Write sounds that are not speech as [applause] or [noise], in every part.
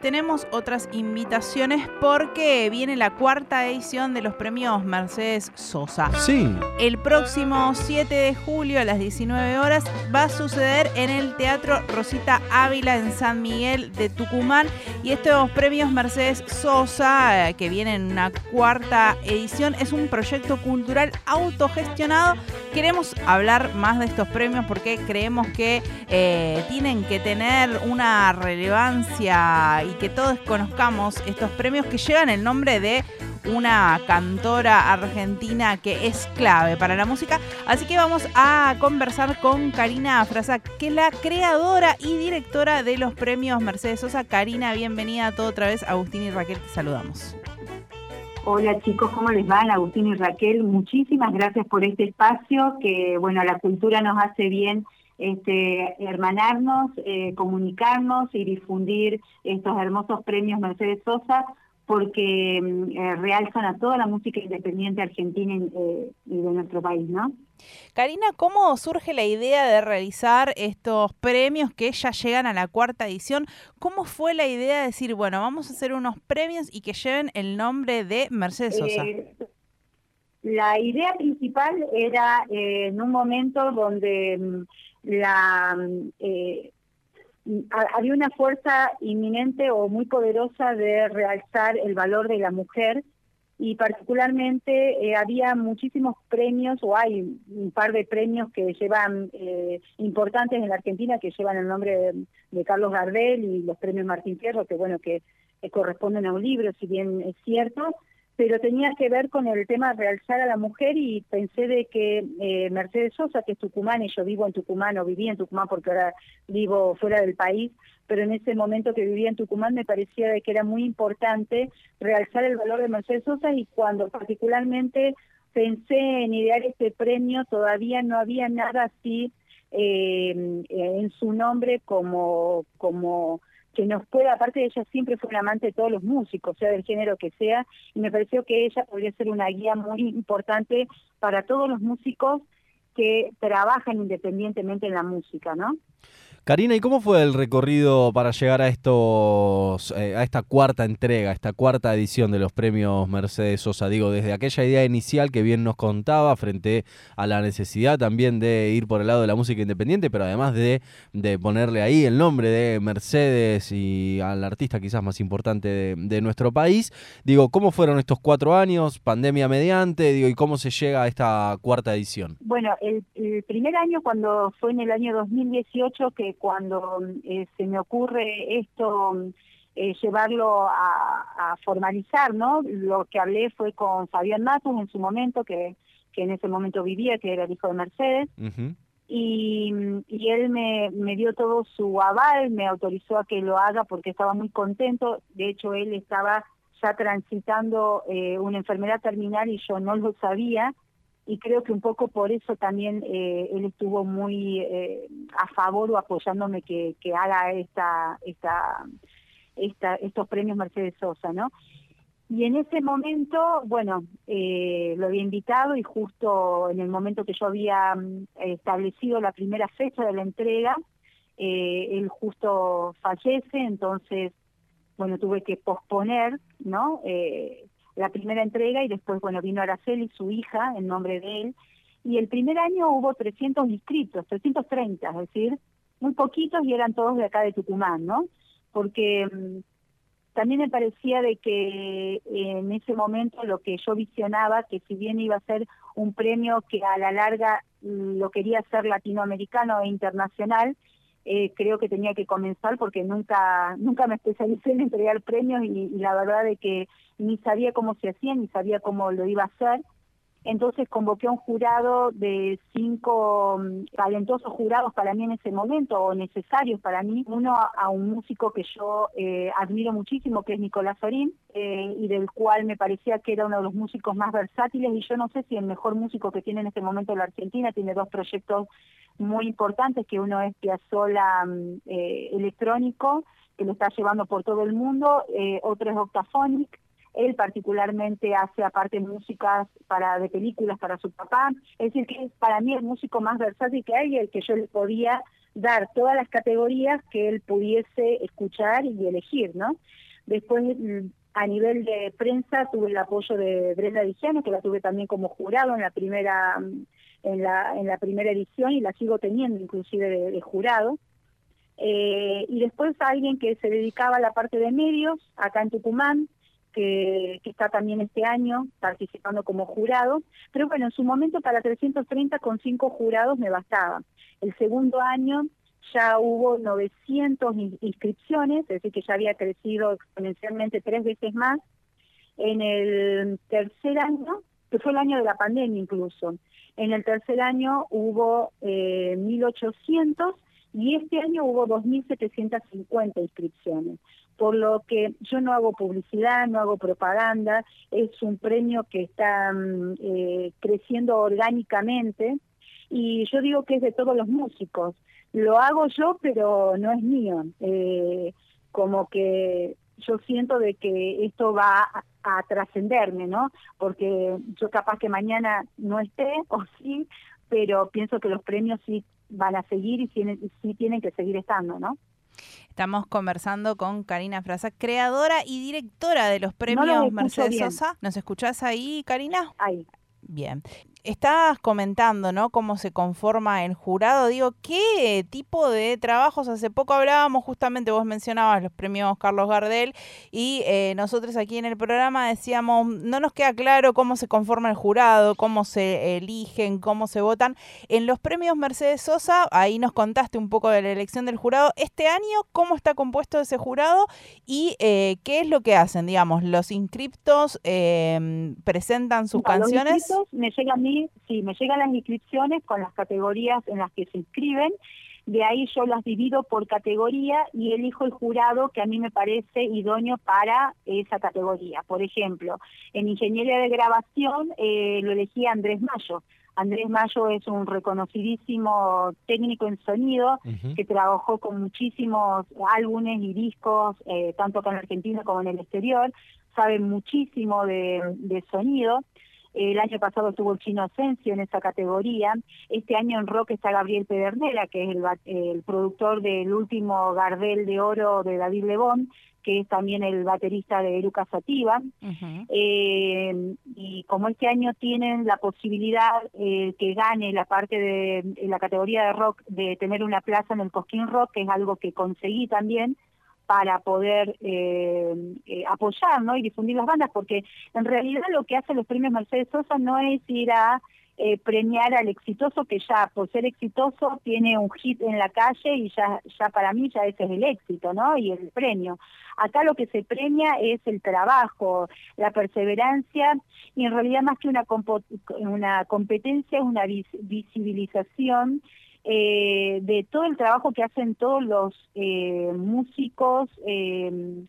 Tenemos otras invitaciones porque viene la cuarta edición de los premios Mercedes Sosa. Sí. El próximo 7 de julio a las 19 horas va a suceder en el Teatro Rosita Ávila en San Miguel de Tucumán. Y estos premios Mercedes Sosa, eh, que vienen en una cuarta edición, es un proyecto cultural autogestionado. Queremos hablar más de estos premios porque creemos que eh, tienen que tener una relevancia y que todos conozcamos estos premios que llevan el nombre de una cantora argentina que es clave para la música. Así que vamos a conversar con Karina Frasa, que es la creadora y directora de los premios Mercedes Sosa. Karina, bienvenida a todo otra vez. Agustín y Raquel, te saludamos. Hola chicos, ¿cómo les va? Agustín y Raquel, muchísimas gracias por este espacio que, bueno, la cultura nos hace bien este, hermanarnos, eh, comunicarnos y difundir estos hermosos premios Mercedes Sosa porque mm, eh, realzan a toda la música independiente argentina eh, y de nuestro país, ¿no? Karina, ¿cómo surge la idea de realizar estos premios que ya llegan a la cuarta edición? ¿Cómo fue la idea de decir, bueno, vamos a hacer unos premios y que lleven el nombre de Mercedes Sosa? la idea principal era en un momento donde mm, la eh, había una fuerza inminente o muy poderosa de realzar el valor de la mujer y particularmente eh, había muchísimos premios o hay un par de premios que llevan eh, importantes en la Argentina que llevan el nombre de, Carlos Gardel y los premios Martín Fierro que bueno que corresponden a un libro si bien es cierto pero tenía que ver con el tema de realzar a la mujer y pensé de que eh, Mercedes Sosa, que es tucumán, y yo vivo en Tucumán o vivía en Tucumán porque ahora vivo fuera del país, pero en ese momento que vivía en Tucumán me parecía de que era muy importante realzar el valor de Mercedes Sosa y cuando particularmente pensé en idear este premio todavía no había nada así eh, en su nombre como como que nos pueda, aparte de ella siempre fue una amante de todos los músicos, sea del género que sea, y me pareció que ella podría ser una guía muy importante para todos los músicos que trabajan independientemente en la música, ¿no? Karina, ¿y cómo fue el recorrido para llegar a estos, eh, a esta cuarta entrega, a esta cuarta edición de los premios Mercedes Sosa? Digo, desde aquella idea inicial que bien nos contaba, frente a la necesidad también de ir por el lado de la música independiente, pero además de, de ponerle ahí el nombre de Mercedes y al artista quizás más importante de, nuestro país. Digo, ¿cómo fueron estos cuatro años, pandemia mediante, digo, y cómo se llega a esta cuarta edición? Bueno, el, el primer año, cuando fue en el año 2018, que cuando eh, se me ocurre esto, eh, llevarlo a, formalizar, ¿no? Lo que hablé fue con Fabián Matus en su momento, que, que en ese momento vivía, que era el hijo de Mercedes, y, y, él me, me dio todo su aval, me autorizó a que lo haga porque estaba muy contento, de hecho él estaba ya transitando eh, una enfermedad terminal y yo no lo sabía, y creo que un poco por eso también eh, él estuvo muy eh, a favor o apoyándome que, que haga esta, esta, esta, estos premios Mercedes Sosa, ¿no? Y en ese momento, bueno, eh, lo había invitado y justo en el momento que yo había mm, establecido la primera fecha de la entrega, él justo fallece, entonces, bueno, tuve que posponer, ¿no? La primera entrega y después, bueno, vino Araceli, su hija, en nombre de él, y el primer año hubo 300 inscritos, 330, es decir, muy poquitos y eran todos de acá de Tucumán, ¿no? Porque mm, también me parecía de que en ese momento lo que yo visionaba, que si bien iba a ser un premio que a la larga mm, lo quería ser latinoamericano e internacional, eh, creo que tenía que comenzar porque nunca nunca me especialicé en entregar premios y, la verdad de que ni sabía cómo se hacía ni sabía cómo lo iba a hacer entonces convoqué a un jurado de cinco mm, talentosos jurados para mí en ese momento, o necesarios para mí. Uno a, un músico que yo eh, admiro muchísimo, que es Nicolás Sorín, eh, y del cual me parecía que era uno de los músicos más versátiles, y yo no sé si el mejor músico que tiene en este momento la Argentina, tiene dos proyectos muy importantes, que uno es Piazzolla mm, eh, electrónico, que lo está llevando por todo el mundo, otro es Octaphonic, él particularmente hace aparte músicas para de películas para su papá. Es decir, que para mí el músico más versátil que hay, el que yo le podía dar todas las categorías que él pudiese escuchar y elegir, ¿no? Después, mm, a nivel de prensa, tuve el apoyo de Brenda Dijano, que la tuve también como jurado en la primera mm, en la, en la primera edición y la sigo teniendo inclusive de, jurado. Eh, y después alguien que se dedicaba a la parte de medios, acá en Tucumán, que, que, está también este año participando como jurado. Pero bueno, en su momento para 330 con cinco jurados me bastaba. El segundo año ya hubo 900 inscripciones, es decir, que ya había crecido exponencialmente tres veces más. En el tercer año, que fue el año de la pandemia incluso, en el tercer año hubo eh, 1.800 y este año hubo 2.750 inscripciones. Por lo que yo no hago publicidad, no hago propaganda, es un premio que está mm, eh, creciendo orgánicamente y yo digo que es de todos los músicos. Lo hago yo, pero no es mío. Eh, como que yo siento de que esto va a, trascenderme, ¿no? Porque yo capaz que mañana no esté, [laughs] o sí, pero pienso que los premios sí van a seguir y sí tienen que seguir estando, ¿no? Estamos conversando con Karina Frasa, creadora y directora de los premios Mercedes Sosa. ¿Nos escuchás ahí, Karina? Ahí. Bien estás comentando, ¿no? Cómo se conforma el jurado. Digo, ¿qué tipo de trabajos? Hace poco hablábamos, justamente vos mencionabas los premios Carlos Gardel y eh, nosotros aquí en el programa decíamos, no nos queda claro cómo se conforma el jurado, cómo se eligen, cómo se votan. En los premios Mercedes Sosa, ahí nos contaste un poco de la elección del jurado. Este año, ¿cómo está compuesto ese jurado y eh, qué es lo que hacen? Digamos, los inscriptos eh, presentan sus canciones. me llega a mí sí, me llegan las inscripciones con las categorías en las que se inscriben, de ahí yo las divido por categoría y elijo el jurado que a mí me parece idóneo para esa categoría. Por ejemplo, en ingeniería de grabación eh, lo elegí Andrés Mayo. Andrés Mayo es un reconocidísimo técnico en sonido que trabajó con muchísimos álbumes y discos, eh, tanto con Argentina como en el exterior, sabe muchísimo de sonido. El año pasado estuvo el Chino Asensio en esa categoría. Este año en rock está Gabriel Pedernera, que es el, productor del último Gardel de Oro de David Lebón, que es también el baterista de Eruca Sativa. Eh, y como este año tienen la posibilidad eh, que gane la parte de la categoría de rock de tener una plaza en el Cosquín Rock, que es algo que conseguí también, para poder eh, eh, apoyar ¿no? y difundir las bandas, porque en realidad lo que hacen los premios Mercedes Sosa no es ir a eh, premiar al exitoso, que ya por ser exitoso tiene un hit en la calle y ya, ya para mí ya ese es el éxito, ¿no? Y el premio. Acá lo que se premia es el trabajo, la perseverancia y en realidad más que una, una competencia es una visibilización eh, de todo el trabajo que hacen todos los eh, músicos, eh,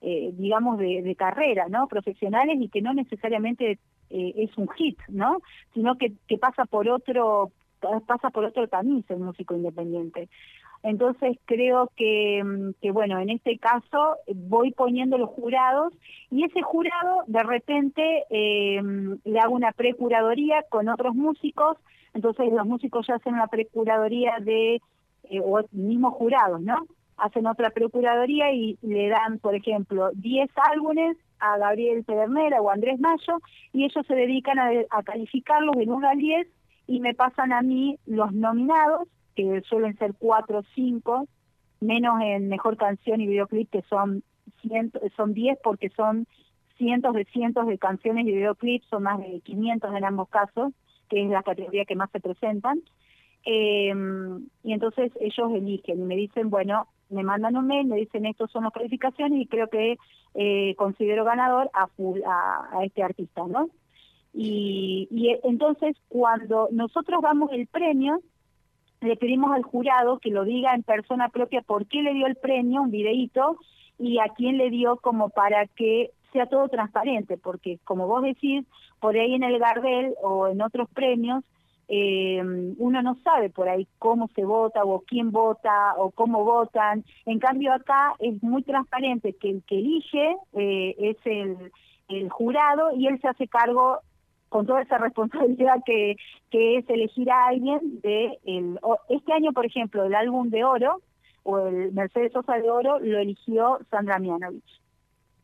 digamos, de, carrera, ¿no? Profesionales y que no necesariamente es un hit, ¿no? Sino que, que pasa por otro pasa por otro tamiz el músico independiente. Entonces creo que, que, bueno, en este caso voy poniendo los jurados y ese jurado de repente le hago una precuradoría con otros músicos entonces los músicos ya hacen la precuradoría de, eh, o mismos jurados, ¿no? Hacen otra procuraduría y le dan, por ejemplo, 10 álbumes a Gabriel Pedernera o Andrés Mayo y ellos se dedican a, calificarlos del 1 al 10 y me pasan a mí los nominados, que suelen ser 4 o 5, menos en Mejor Canción y Videoclip, que son, ciento, son 10 porque son cientos de cientos de canciones y videoclips, son más de 500 en ambos casos, que es la categoría que más se presentan. Eh, y entonces ellos eligen y me dicen, bueno, me mandan un mail, me dicen estos son las calificaciones y creo que eh, considero ganador a, este artista, ¿no? Y, y entonces cuando nosotros damos el premio, le pedimos al jurado que lo diga en persona propia por qué le dio el premio, un videíto, y a quién le dio como para que sea todo transparente, porque como vos decís, por ahí en el Gardel o en otros premios, eh, uno no sabe por ahí cómo se vota o quién vota o cómo votan. En cambio acá es muy transparente que el que elige eh, es el, jurado y él se hace cargo con toda esa [laughs] responsabilidad que, que es elegir a alguien de el, este año, por ejemplo, el álbum de oro o el Mercedes Sosa de oro lo eligió Sandra Mianovich.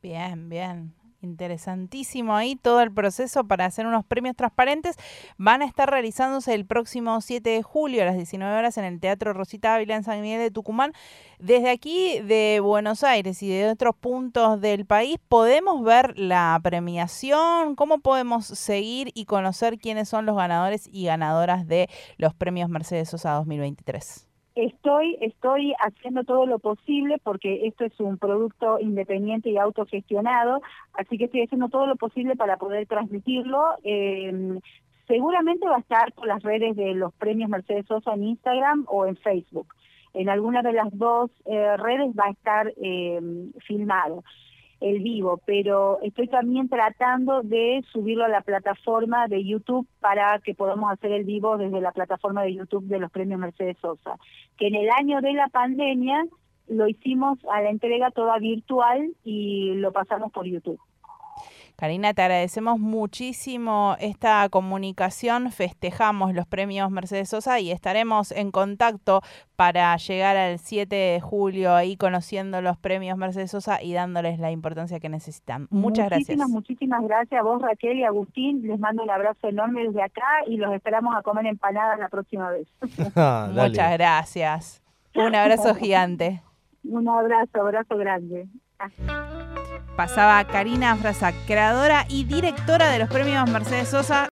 Bien, bien. Interesantísimo ahí todo el proceso para hacer unos premios transparentes. Van a estar realizándose el próximo 7 de julio a las 19 horas en el Teatro Rosita Ávila en San Miguel de Tucumán. Desde aquí de Buenos Aires y de otros puntos del país, ¿podemos ver la premiación? ¿Cómo podemos seguir y conocer quiénes son los ganadores y ganadoras de los premios Mercedes Sosa 2023? Estoy, estoy haciendo todo lo posible porque esto es un producto independiente y autogestionado, así que estoy haciendo todo lo posible para poder transmitirlo. Eh, seguramente va a estar por las redes de los premios Mercedes Sosa en Instagram o en Facebook. En alguna de las dos eh, redes va a estar eh, filmado el vivo, pero estoy también tratando de subirlo a la plataforma de YouTube para que podamos hacer el vivo desde la plataforma de YouTube de los premios Mercedes Sosa, que en el año de la pandemia lo hicimos a la entrega toda virtual y lo pasamos por YouTube. Karina, te agradecemos muchísimo esta comunicación. Festejamos los premios Mercedes Sosa y estaremos en contacto para llegar al 7 de julio ahí conociendo los premios Mercedes Sosa y dándoles la importancia que necesitan. Muchas gracias. Muchísimas, muchísimas gracias a vos, Raquel y Agustín. Les mando un abrazo enorme desde acá y los esperamos a comer empanadas la próxima vez. [laughs] Ah, Muchas gracias. Un abrazo gigante. Un abrazo, abrazo grande. Pasaba Karina Frasa, creadora y directora de los premios Mercedes Sosa.